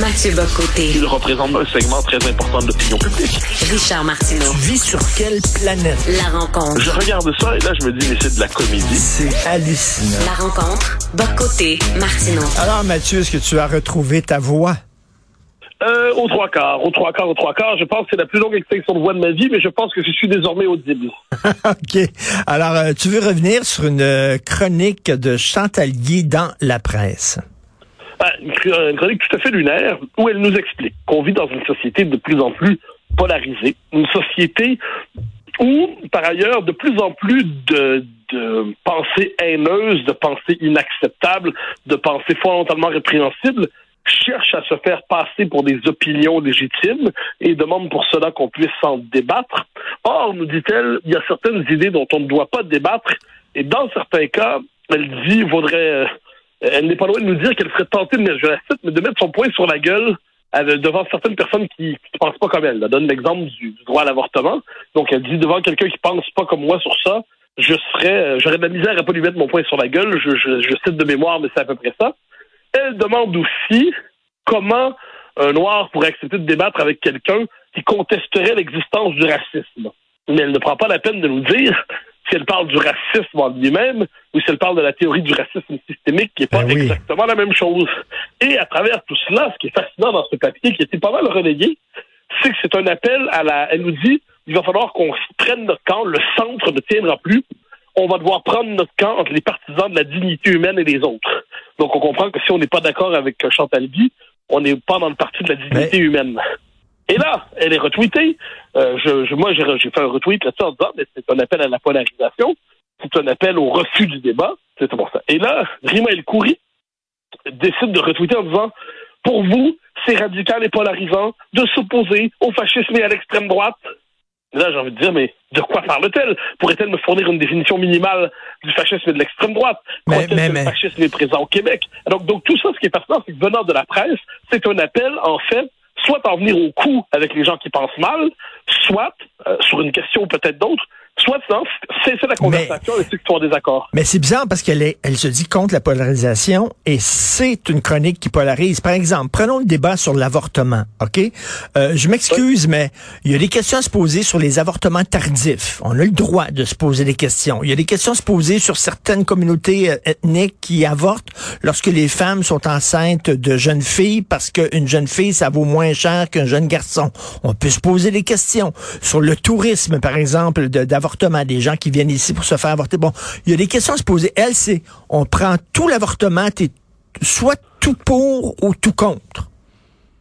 Mathieu Bocoté. Il représente un segment très important de l'opinion publique. Richard Martineau. Tu vis sur quelle planète? La rencontre. Je regarde ça et là, je me dis, mais c'est de la comédie. C'est hallucinant. La rencontre. Bocoté. Martineau. Alors, Mathieu, est-ce que tu as retrouvé ta voix? Euh, aux trois quarts, aux trois quarts, aux trois quarts. Je pense que c'est la plus longue extinction de voix de ma vie, mais je pense que je suis désormais audible. OK. Alors, euh, tu veux revenir sur une euh, chronique de Chantalier dans la presse? Ah, une chr- une chronique tout à fait lunaire où elle nous explique qu'on vit dans une société de plus en plus polarisée, une société où, par ailleurs, de plus en plus de, de pensées haineuses, de pensées inacceptables, de pensées fondamentalement répréhensibles cherchent à se faire passer pour des opinions légitimes et demandent pour cela qu'on puisse s'en débattre. Or, nous dit-elle, il y a certaines idées dont on ne doit pas débattre et dans certains cas, elle dit, vaudrait... euh, elle n'est pas loin de nous dire qu'elle serait tentée de, je la cite, de mettre son poing sur la gueule euh, devant certaines personnes qui ne pensent pas comme elle. Elle donne l'exemple du, droit à l'avortement. Donc, elle dit devant quelqu'un qui pense pas comme moi sur ça, je serais, euh, j'aurais de la misère à pas lui mettre mon poing sur la gueule. Je cite de mémoire, mais c'est à peu près ça. Elle demande aussi comment un noir pourrait accepter de débattre avec quelqu'un qui contesterait l'existence du racisme. Mais elle ne prend pas la peine de nous dire si elle parle du racisme en lui-même ou si elle parle de la théorie du racisme systémique qui n'est pas Ben oui. exactement la même chose. Et à travers tout cela, ce qui est fascinant dans ce papier, qui était pas mal relayé, c'est que c'est un appel à la... Elle nous dit, il va falloir qu'on prenne notre camp, le centre ne tiendra plus, on va devoir prendre notre camp entre les partisans de la dignité humaine et les autres. Donc on comprend que si on n'est pas d'accord avec euh, Chantal Guy, on n'est pas dans le parti de la dignité humaine. Et là, elle est retweetée. Euh, je, je- moi, j'ai j'ai fait un retweet là-dessus en disant, mais c'est un appel à la polarisation, c'est un appel au refus du débat, c'est pour ça. Et là, Rima El Khoury décide de retweeter en disant, pour vous, c'est radical et polarisant de s'opposer au fascisme et à l'extrême droite. Et là, j'ai envie de dire, mais de quoi parle-t-elle? Pourrait-elle me fournir une définition minimale du fascisme et de l'extrême droite? Mais- mais- que mais- le fascisme est présent au Québec? Donc, donc, tout ça, ce qui est fascinant, c'est que venant de la presse, c'est un appel, en fait, soit en venir au coup avec les gens qui pensent mal, soit, euh, sur une question ou peut-être d'autres, soit non, cesser la conversation et ceux qui sont en désaccord. Mais c'est bizarre parce qu'elle elle se dit contre la polarisation et c'est une chronique qui polarise. Par exemple, prenons le débat sur l'avortement, OK? Euh, je m'excuse, mais il y a des questions à se poser sur les avortements tardifs. On a le droit de se poser des questions. Il y a des questions à se poser sur certaines communautés euh, ethniques qui avortent lorsque les femmes sont enceintes de jeunes filles parce qu'une jeune fille, ça vaut moins cher qu'un jeune garçon. On peut se poser des questions sur le tourisme, par exemple, de- des gens qui viennent ici pour se faire avorter. Bon, il y a des questions à se poser. Elle, c'est, on prend tout l'avortement, t'es soit tout pour ou tout contre.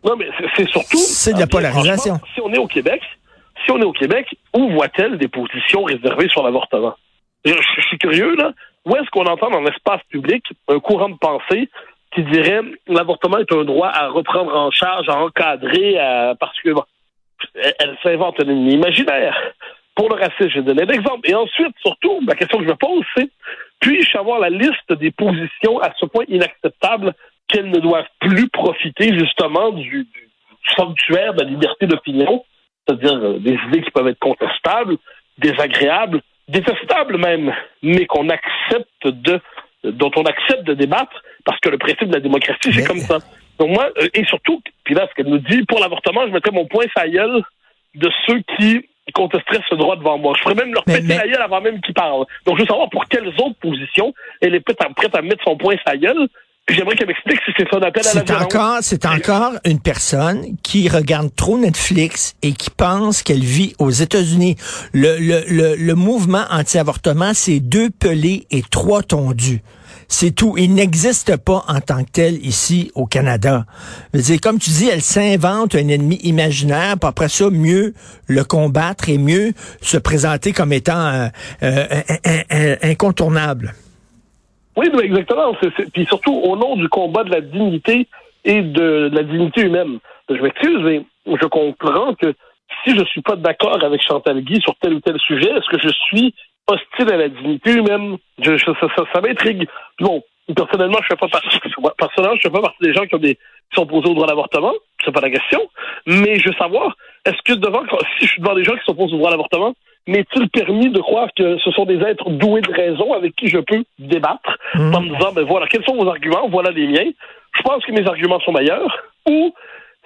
Non, mais c'est- surtout. C'est de la Ah, polarisation. Si on est au Québec, si on est au Québec, où voit-elle des positions réservées sur l'avortement? Je, je suis curieux, là. Où est-ce qu'on entend dans l'espace public un courant de pensée qui dirait l'avortement est un droit à reprendre en charge, à encadrer, à, parce que bon, elle, elle s'invente un ennemi imaginaire. Pour le racisme, j'ai donné l'exemple. Et ensuite, surtout, la question que je me pose, c'est puis-je avoir la liste des positions à ce point inacceptables qu'elles ne doivent plus profiter justement du, du sanctuaire de la liberté d'opinion, c'est-à-dire euh, des idées qui peuvent être contestables, désagréables, détestables même, mais qu'on accepte de dont on accepte de débattre parce que le principe de la démocratie, c'est Mais- comme ça. Donc moi, euh, et surtout, puis là, ce qu'elle nous dit, pour l'avortement, je mettrais mon point gueule de ceux qui contesteraient ce droit devant moi. Je ferais même leur Mais- péter mais- la gueule avant même qu'ils parlent. Donc je veux savoir pour quelles autres positions elle est prête à, prête à mettre son point la gueule. J'aimerais qu'elle m'explique si c'est son appel à la violence. encore, c'est encore une personne qui regarde trop Netflix et qui pense qu'elle vit aux États-Unis. Le, le, le, le mouvement anti-avortement, c'est deux pelés et trois tondus. C'est tout. Il n'existe pas en tant que tel ici au Canada. Comme tu dis, elle s'invente un ennemi imaginaire, puis après ça, mieux le combattre et mieux se présenter comme étant euh, euh, incontournable. Oui, exactement. C'est- Puis surtout au nom du combat de la dignité et de, la dignité humaine. Je m'excuse, mais je comprends que si je suis pas d'accord avec Chantal Guy sur tel ou tel sujet, est-ce que je suis hostile à la dignité humaine? Je, je- ça ça, ça m'intrigue. Bon, personnellement, je fais pas partie. Personnellement, je fais pas partie des gens qui ont des qui sont opposés au droit à l'avortement. C'est pas la question. Mais je veux savoir, est-ce que devant si je suis devant des gens qui s'opposent au droit à l'avortement, m'est-il permis de croire que ce sont des êtres doués de raison avec qui je peux débattre en me disant, ben voilà, quels sont vos arguments, voilà les miens. Je pense que mes arguments sont meilleurs. Ou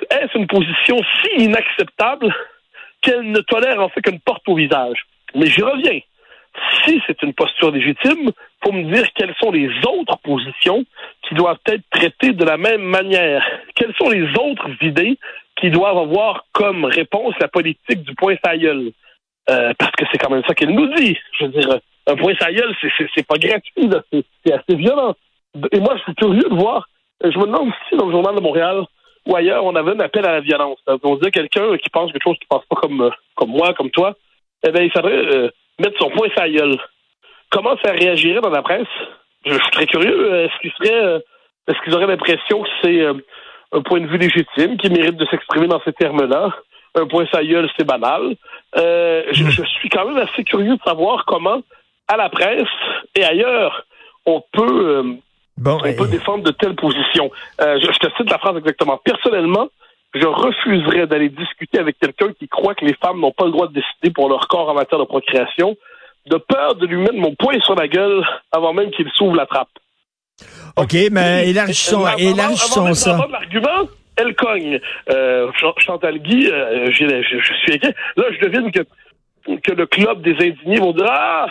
est-ce une position si inacceptable qu'elle ne tolère en fait qu'une porte au visage? Mais j'y reviens. Si c'est une posture légitime, faut me dire quelles sont les autres positions qui doivent être traitées de la même manière. Quelles sont les autres idées qui doivent avoir comme réponse la politique du point sa gueule? Euh, parce que c'est quand même ça qu'elle nous dit. Je veux dire, un point sa gueule, c'est, pas gratuit. C'est, assez violent. Et moi, je suis curieux de voir. Je me demande si dans le journal de Montréal ou ailleurs, on avait un appel à la violence. On disait quelqu'un qui pense quelque chose qui pense pas comme, euh, comme moi, comme toi, eh bien, il faudrait euh, mettre son point sa gueule. Comment ça réagirait dans la presse? Je, je suis très curieux. Est-ce qu'ils seraient, euh, est-ce qu'ils auraient l'impression que c'est euh, un point de vue légitime qui mérite de s'exprimer dans ces termes-là? Un point sa gueule, c'est banal. Euh, je, je suis quand même assez curieux de savoir comment, à la presse et ailleurs, on peut, euh, Bon, on peut défendre de telles positions. Euh, je, je te cite la phrase exactement. Personnellement, je refuserais d'aller discuter avec quelqu'un qui croit que les femmes n'ont pas le droit de décider pour leur corps en matière de procréation, de peur de lui mettre mon poing sur la gueule avant même qu'il s'ouvre la trappe. OK, mais élargissons, élargissons ça. l'argument, elle cogne. Euh, Ch- Chantal Guy, euh, je suis inquiet. Là, je devine que, que le club des indignés vont dire Ah,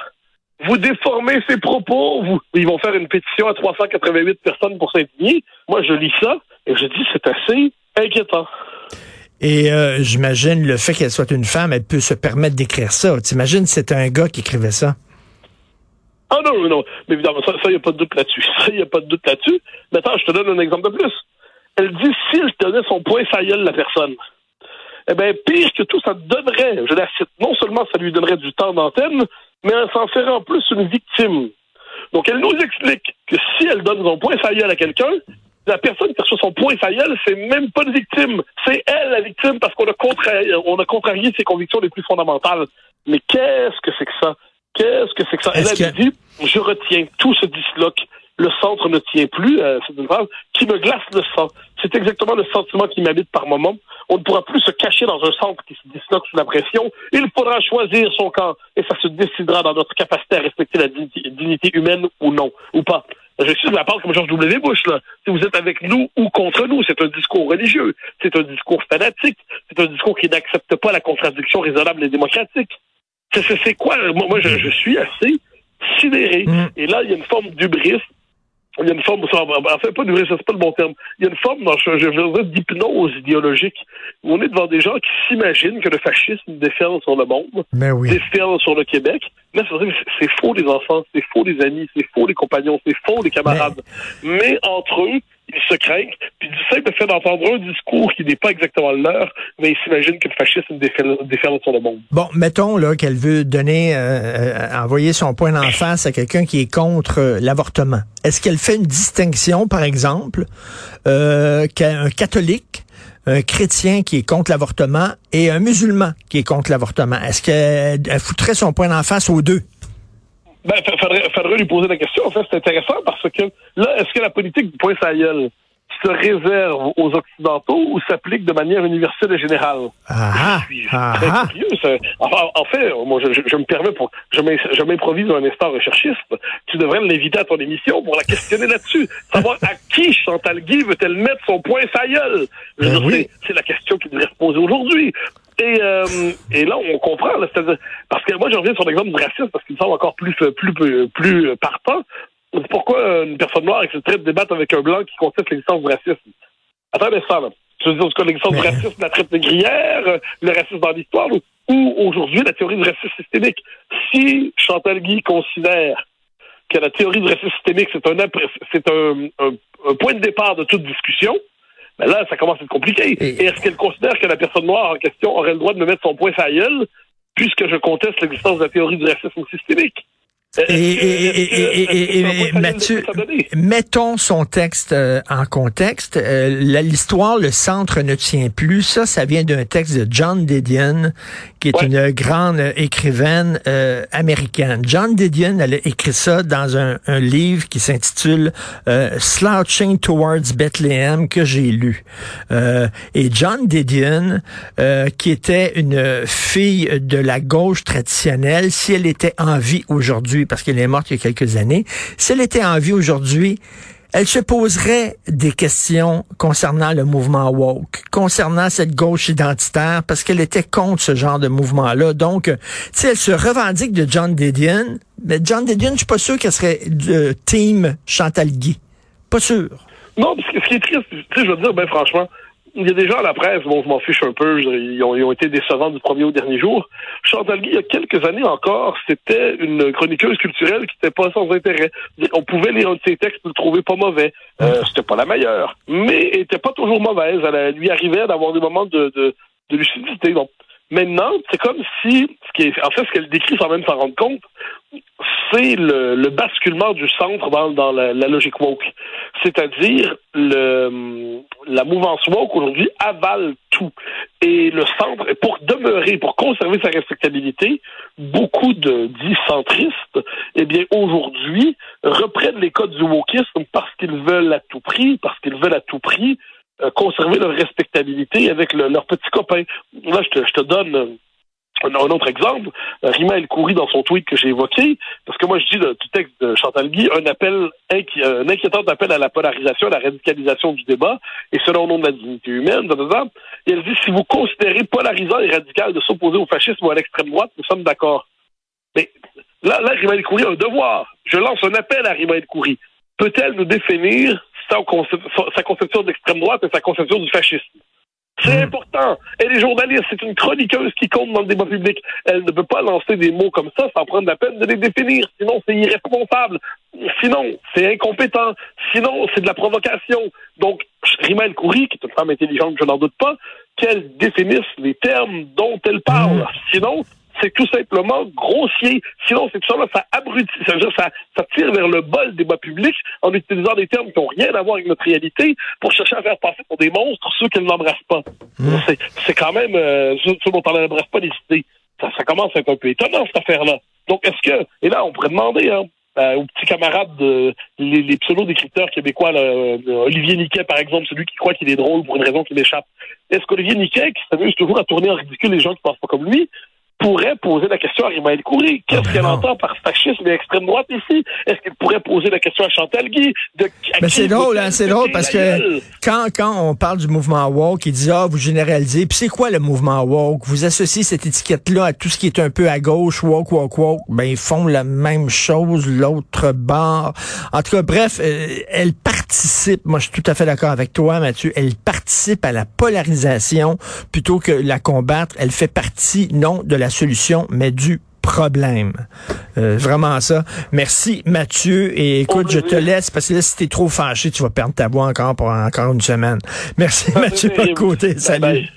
vous déformez ses propos. Vous... Ils vont faire une pétition à 388 personnes pour s'indigner. Moi, je lis ça et je dis c'est assez inquiétant. Et euh, j'imagine le fait qu'elle soit une femme, elle peut se permettre d'écrire ça. T'imagines c'est un gars qui écrivait ça? Ah non, non, mais évidemment, ça, il n'y a pas de doute là-dessus. Ça, il n'y a pas de doute là-dessus. Mais attends, je te donne un exemple de plus. Elle dit s'il tenait son poing sa gueule, la personne. Eh bien, pire que tout, ça donnerait, je la cite, non seulement ça lui donnerait du temps d'antenne, mais elle s'en ferait en plus une victime. Donc, elle nous explique que si elle donne son poing gueule à quelqu'un, la personne qui reçoit son poing sa gueule, c'est même pas une victime. C'est elle la victime parce qu'on a, contrarié, on a contrarié ses convictions les plus fondamentales. Mais qu'est-ce que c'est que ça? Qu'est-ce que c'est que ça? Elle a que- dit, je retiens, tout se disloque. Le centre ne tient plus, euh, c'est une phrase qui me glace le sang. C'est exactement le sentiment qui m'habite par moment. On ne pourra plus se cacher dans un centre qui se disloque sous la pression. Il faudra choisir son camp et ça se décidera dans notre capacité à respecter la dignité, dignité humaine ou non, ou pas. Je suis de la part comme George W. Bush, là. Si vous êtes avec nous ou contre nous, c'est un discours religieux, c'est un discours fanatique, c'est un discours qui n'accepte pas la contradiction raisonnable et démocratique. C'est- quoi? Moi, moi je, je suis assez sidéré. Mm. Et là, il y a une forme d'ubris. Il y a une forme, en fait, pas d'ubris, ça, c'est pas le bon terme. Il y a une forme, je, je veux dire, d'hypnose idéologique, où on est devant des gens qui s'imaginent que le fascisme déferle sur le monde, Mais oui. déferle sur le Québec. Mais c'est vrai, c'est- c'est faux les enfants, c'est faux les amis, c'est faux les compagnons, c'est faux les camarades. Mais entre eux, ils se craignent, puis du simple fait d'entendre un discours qui n'est pas exactement le leur, mais ils s'imaginent que le fascisme déferle, déferle sur le monde. Bon, mettons là qu'elle veut donner, euh, euh, envoyer son point d'en face à quelqu'un qui est contre euh, l'avortement. Est-ce qu'elle fait une distinction, par exemple, euh, qu'un catholique, un chrétien qui est contre l'avortement et un musulman qui est contre l'avortement? Est-ce qu'elle elle foutrait son point d'en face aux deux? Ben, fa- faudrait, faudrait lui poser la question. En fait, c'est intéressant parce que là, est-ce que la politique du point sa gueule se réserve aux Occidentaux ou s'applique de manière universelle et générale? Ah, Je suis ah, très ah. curieux. Enfin, en fait, moi, je, je- je me permets pour, je m'improvise un instant recherchiste. Tu devrais l'inviter à ton émission pour la questionner là-dessus. Savoir à qui Chantal Guy veut-elle mettre son point sa gueule? Ben oui. c'est- la question qui devrait se poser aujourd'hui. Et, euh, et là, on comprend. Là, parce que moi, je reviens sur l'exemple du racisme parce qu'il me semble encore plus, plus, plus, plus partant. Pourquoi une personne noire accepterait de débattre avec un blanc qui conteste l'existence du racisme? Attends un instant, là. Tu veux dire, en tout cas, l'existence du Mais- racisme, la traite négrière, euh, le racisme dans l'histoire, ou, ou aujourd'hui la théorie du racisme systémique. Si Chantal Guy considère que la théorie du racisme systémique, c'est un, c'est un, un, point de départ de toute discussion, ben là, ça commence à être compliqué. Et, est-ce qu'elle considère que la personne noire en question aurait le droit de me mettre son point gueule, puisque je conteste l'existence de la théorie du racisme systémique? Et, Mathieu, mettons son texte euh, en contexte. Euh, l'histoire, le centre ne tient plus. Ça, ça vient d'un texte de John Didion, qui est une grande écrivaine euh, américaine. John Didion, elle a écrit ça dans un, un livre qui s'intitule Slouching Towards Bethlehem que j'ai lu. et John Didion, qui était une fille de la gauche traditionnelle, si elle était en vie aujourd'hui parce qu'elle est morte il y a quelques années, si elle était en vie aujourd'hui, elle se poserait des questions concernant le mouvement woke, concernant cette gauche identitaire, parce qu'elle était contre ce genre de mouvement-là. Donc, tu sais, elle se revendique de John Didion, mais John Didion, je suis pas sûr qu'elle serait de team Chantal Guy. Pas sûr. Non, parce que ce qui est triste, tu sais, je veux dire, ben franchement, il y a des gens à la presse, bon, je m'en fiche un peu, ils ont, ils ont, été décevants du premier au dernier jour. Chantal Guy, il y a quelques années encore, c'était une chroniqueuse culturelle qui n'était pas sans intérêt. On pouvait lire un de ses textes et le trouver pas mauvais. Euh, c'était pas la meilleure, mais elle était pas toujours mauvaise. Elle, lui arrivait d'avoir des moments de, de, de lucidité. Donc, maintenant, c'est comme si, ce qui est, en fait, ce qu'elle décrit sans même s'en rendre compte, c'est le, basculement du centre dans, la, logique woke. C'est-à-dire le la mouvance woke aujourd'hui avale tout. Et le centre, pour demeurer, pour conserver sa respectabilité, beaucoup de dits centristes, eh bien, aujourd'hui, reprennent les codes du wokisme parce qu'ils veulent à tout prix, parce qu'ils veulent à tout prix conserver leur respectabilité avec leurs petits copains. Là, je te, je te donne un, autre exemple, euh, Rima El Khoury dans son tweet que j'ai évoqué, parce que moi je dis du texte de Chantal Guy un appel un inquiétant appel à la polarisation, à la radicalisation du débat, et selon au nom de la dignité humaine, et elle dit si vous considérez polarisant et radical de s'opposer au fascisme ou à l'extrême droite, nous sommes d'accord. Mais là, là, Rima El Khoury a un devoir. Je lance un appel à Rima El Khoury. Peut-elle nous définir sa, conception d'extrême droite et sa conception du fascisme? C'est hmm. important. Elle est journaliste, c'est une chroniqueuse qui compte dans le débat public. Elle ne peut pas lancer des mots comme ça sans prendre la peine de les définir. Sinon, c'est irresponsable. Sinon, c'est incompétent. Sinon, c'est de la provocation. Donc, Rima El Khoury, qui est une femme intelligente, je n'en doute pas, qu'elle définisse les termes dont elle parle. Hmm. Sinon, c'est tout simplement grossier. Sinon, c'est tout ça, ça abrutit, ça, ça, ça tire vers le bas le débat public en utilisant des termes qui n'ont rien à voir avec notre réalité pour chercher à faire passer pour des monstres ceux qui ne l'embrassent pas. Mmh. C'est quand même euh, ceux, dont on n'embrasse pas les idées. Ça, ça, commence à être un peu étonnant, cette affaire-là. Donc, est-ce que, et là, on pourrait demander, hein, euh, aux petits camarades de, les, les pseudo-décrypteurs québécois, là, Olivier Niquet, par exemple, celui qui croit qu'il est drôle pour une raison qui m'échappe. Est-ce qu'Olivier Niquet, qui s'amuse toujours à tourner en ridicule les gens qui pensent pas comme lui, pourrait poser la question à Rima El Khoury. Qu'est-ce ah, ben qu'elle entend par fascisme et extrême droite ici? Est-ce qu'elle pourrait poser la question à Chantal Guy? De, Mais c'est drôle, hein, c'est drôle parce que quand, quand on parle du mouvement woke, il dit, ah, vous généralisez. Puis c'est quoi le mouvement woke? Vous associez cette étiquette-là à tout ce qui est un peu à gauche, woke, woke, woke. Ben, ils font la même chose, l'autre bord. En tout cas, bref, euh, elle participe, moi je suis tout à fait d'accord avec toi, Mathieu, elle participe à la polarisation plutôt que la combattre. Elle fait partie, non, de la solution, mais du problème. Euh, vraiment ça. Merci Mathieu. Et écoute, je te laisse parce que là, si t'es trop fâché, tu vas perdre ta voix encore pour encore une semaine. Merci Mathieu côté. Salut. bye.